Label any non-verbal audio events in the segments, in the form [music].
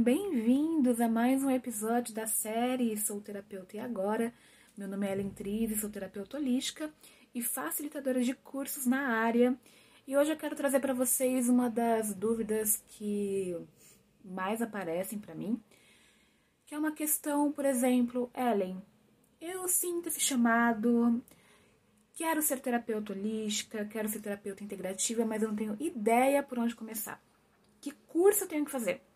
bem-vindos a mais um episódio da série Sou Terapeuta e Agora. Meu nome é Ellen Trive, sou terapeuta holística e facilitadora de cursos na área. E hoje eu quero trazer para vocês uma das dúvidas que mais aparecem para mim, que é uma questão, por exemplo, Ellen, eu sinto esse chamado, quero ser terapeuta holística, quero ser terapeuta integrativa, mas eu não tenho ideia por onde começar. Que curso eu tenho que fazer?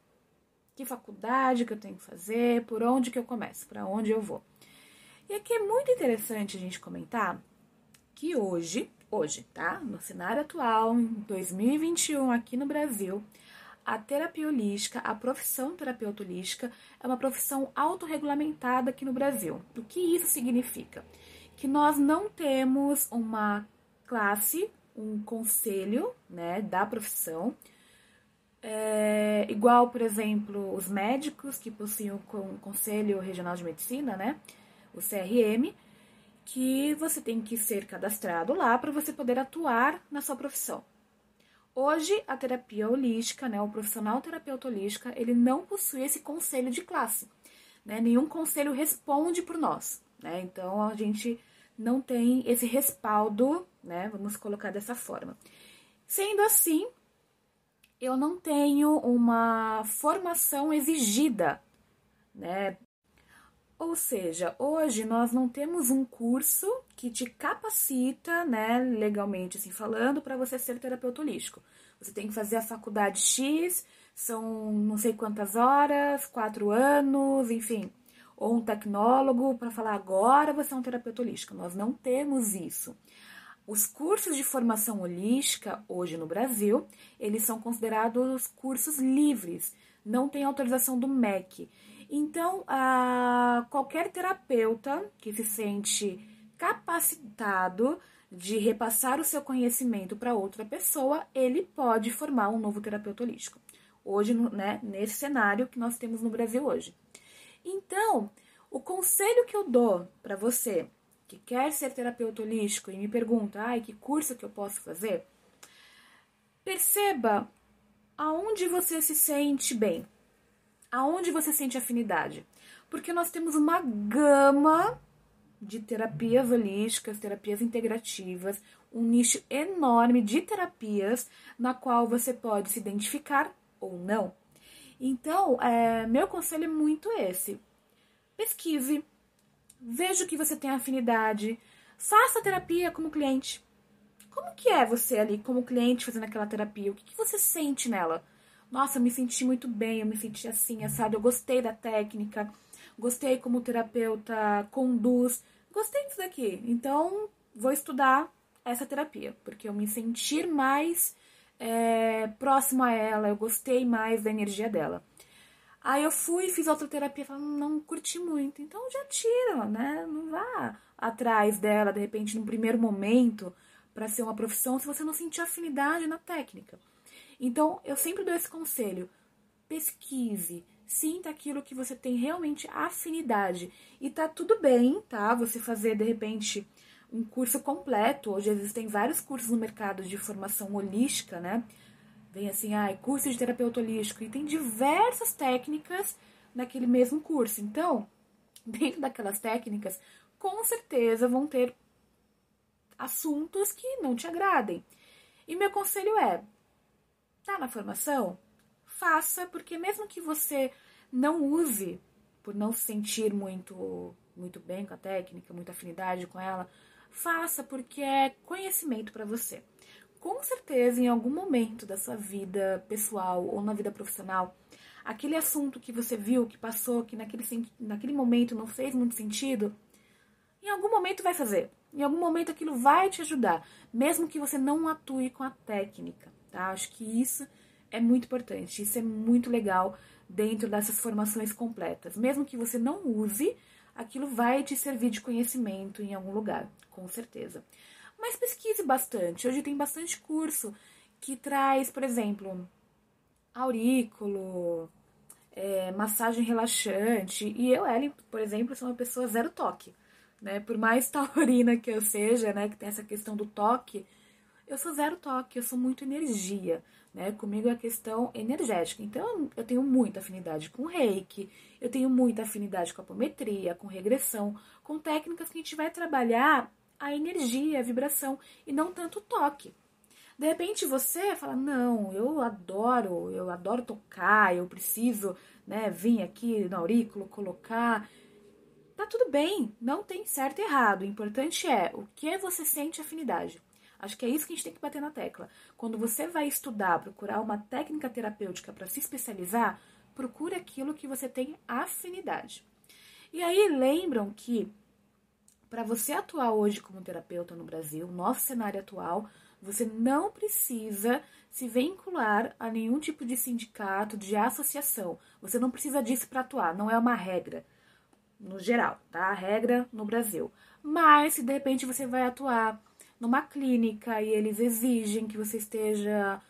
Que faculdade que eu tenho que fazer? Por onde que eu começo? Para onde eu vou? E aqui é muito interessante a gente comentar que hoje, hoje, tá? No cenário atual, em 2021, aqui no Brasil, a terapia holística, a profissão terapeuta holística, é uma profissão autorregulamentada aqui no Brasil. O que isso significa? Que nós não temos uma classe, um conselho né, da profissão, é, igual, por exemplo, os médicos que possuem o Conselho Regional de Medicina, né, o CRM, que você tem que ser cadastrado lá para você poder atuar na sua profissão. Hoje, a terapia holística, né, o profissional terapeuta holística, ele não possui esse conselho de classe. Né? Nenhum conselho responde por nós. Né? Então, a gente não tem esse respaldo, né? vamos colocar dessa forma. Sendo assim, eu não tenho uma formação exigida, né? Ou seja, hoje nós não temos um curso que te capacita, né, legalmente assim falando, para você ser terapeuta holístico. Você tem que fazer a faculdade X, são não sei quantas horas, quatro anos, enfim, ou um tecnólogo para falar agora você é um terapeuta holístico. Nós não temos isso. Os cursos de formação holística, hoje no Brasil, eles são considerados cursos livres, não tem autorização do MEC. Então, qualquer terapeuta que se sente capacitado de repassar o seu conhecimento para outra pessoa, ele pode formar um novo terapeuta holístico. Hoje, né, nesse cenário que nós temos no Brasil hoje. Então, o conselho que eu dou para você que quer ser terapeuta holístico e me pergunta, ai, que curso que eu posso fazer? Perceba aonde você se sente bem, aonde você sente afinidade. Porque nós temos uma gama de terapias holísticas, terapias integrativas, um nicho enorme de terapias na qual você pode se identificar ou não. Então, é, meu conselho é muito esse. Pesquise, veja que você tem afinidade, faça a terapia como cliente. Como que é você ali como cliente fazendo aquela terapia? O que, que você sente nela? Nossa, eu me senti muito bem, eu me senti assim, assado, eu gostei da técnica, gostei como o terapeuta conduz, gostei disso daqui. Então, vou estudar essa terapia, porque eu me sentir mais é, próximo a ela, eu gostei mais da energia dela. Aí eu fui, fiz outra terapia, falando, não curti muito. Então já tira, né? Não vá atrás dela, de repente, no primeiro momento, para ser uma profissão, se você não sentir afinidade na técnica. Então, eu sempre dou esse conselho. Pesquise, sinta aquilo que você tem realmente afinidade. E tá tudo bem, tá? Você fazer, de repente, um curso completo. Hoje existem vários cursos no mercado de formação holística, né? Vem assim, ah, curso de terapeuta holístico, e tem diversas técnicas naquele mesmo curso. Então, [laughs] dentro daquelas técnicas, com certeza vão ter assuntos que não te agradem. E meu conselho é: tá na formação? Faça, porque mesmo que você não use por não se sentir muito muito bem com a técnica, muita afinidade com ela, faça porque é conhecimento para você com certeza em algum momento da sua vida pessoal ou na vida profissional, aquele assunto que você viu, que passou, que naquele, naquele momento não fez muito sentido, em algum momento vai fazer. Em algum momento aquilo vai te ajudar, mesmo que você não atue com a técnica, tá? Acho que isso é muito importante, isso é muito legal dentro dessas formações completas. Mesmo que você não use, aquilo vai te servir de conhecimento em algum lugar, com certeza. Mas pesquise bastante. Hoje tem bastante curso que traz, por exemplo, aurículo, é, massagem relaxante. E eu, Ellen, por exemplo, sou uma pessoa zero toque. Né? Por mais [laughs] taurina que eu seja, né, que tem essa questão do toque, eu sou zero toque, eu sou muito energia. Né? Comigo é a questão energética. Então, eu tenho muita afinidade com reiki, eu tenho muita afinidade com apometria, com regressão, com técnicas que a gente vai trabalhar a energia, a vibração, e não tanto o toque. De repente você fala: Não, eu adoro, eu adoro tocar, eu preciso né, vir aqui no aurículo, colocar. Tá tudo bem, não tem certo e errado. O importante é o que você sente afinidade. Acho que é isso que a gente tem que bater na tecla. Quando você vai estudar, procurar uma técnica terapêutica para se especializar, procure aquilo que você tem afinidade. E aí lembram que para você atuar hoje como terapeuta no Brasil, nosso cenário atual, você não precisa se vincular a nenhum tipo de sindicato, de associação. Você não precisa disso para atuar, não é uma regra no geral, tá? A regra no Brasil. Mas se de repente você vai atuar numa clínica e eles exigem que você esteja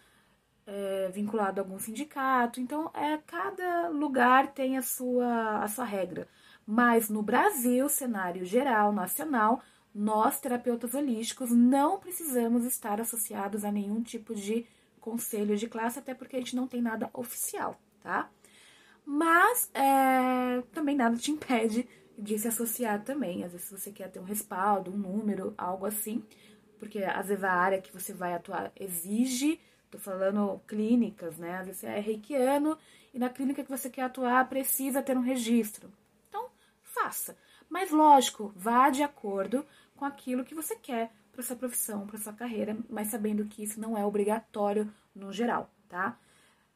é, vinculado a algum sindicato, então é cada lugar tem a sua a sua regra. Mas no Brasil, cenário geral, nacional, nós, terapeutas holísticos, não precisamos estar associados a nenhum tipo de conselho de classe, até porque a gente não tem nada oficial, tá? Mas é, também nada te impede de se associar também. Às vezes você quer ter um respaldo, um número, algo assim, porque às vezes a área que você vai atuar exige, tô falando clínicas, né? Às vezes você é reikiano e na clínica que você quer atuar precisa ter um registro. Faça. Mas lógico, vá de acordo com aquilo que você quer para sua profissão, para sua carreira, mas sabendo que isso não é obrigatório no geral, tá?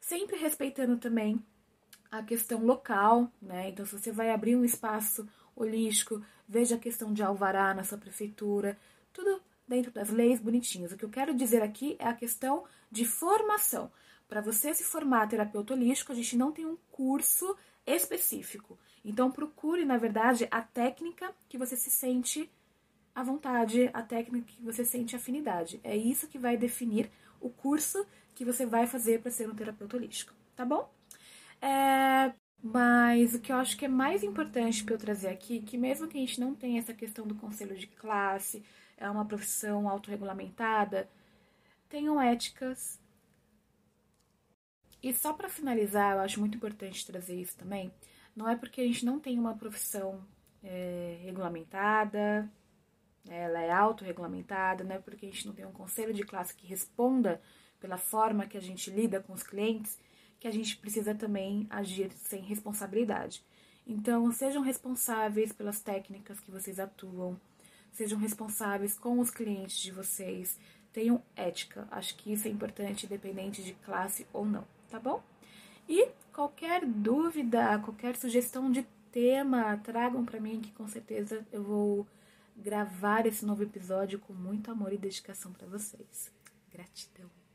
Sempre respeitando também a questão local, né? Então, se você vai abrir um espaço holístico, veja a questão de alvará na sua prefeitura, tudo dentro das leis bonitinhas. O que eu quero dizer aqui é a questão de formação. Para você se formar terapeuta holístico, a gente não tem um curso específico. Então, procure, na verdade, a técnica que você se sente à vontade, a técnica que você sente afinidade. É isso que vai definir o curso que você vai fazer para ser um terapeuta holístico, tá bom? É, mas o que eu acho que é mais importante para eu trazer aqui, que mesmo que a gente não tenha essa questão do conselho de classe, é uma profissão autorregulamentada, tenham éticas. E só para finalizar, eu acho muito importante trazer isso também. Não é porque a gente não tem uma profissão é, regulamentada, ela é autorregulamentada, né? Porque a gente não tem um conselho de classe que responda pela forma que a gente lida com os clientes, que a gente precisa também agir sem responsabilidade. Então, sejam responsáveis pelas técnicas que vocês atuam, sejam responsáveis com os clientes de vocês, tenham ética. Acho que isso é importante, independente de classe ou não, tá bom? E qualquer dúvida, qualquer sugestão de tema, tragam para mim que com certeza eu vou gravar esse novo episódio com muito amor e dedicação para vocês. Gratidão.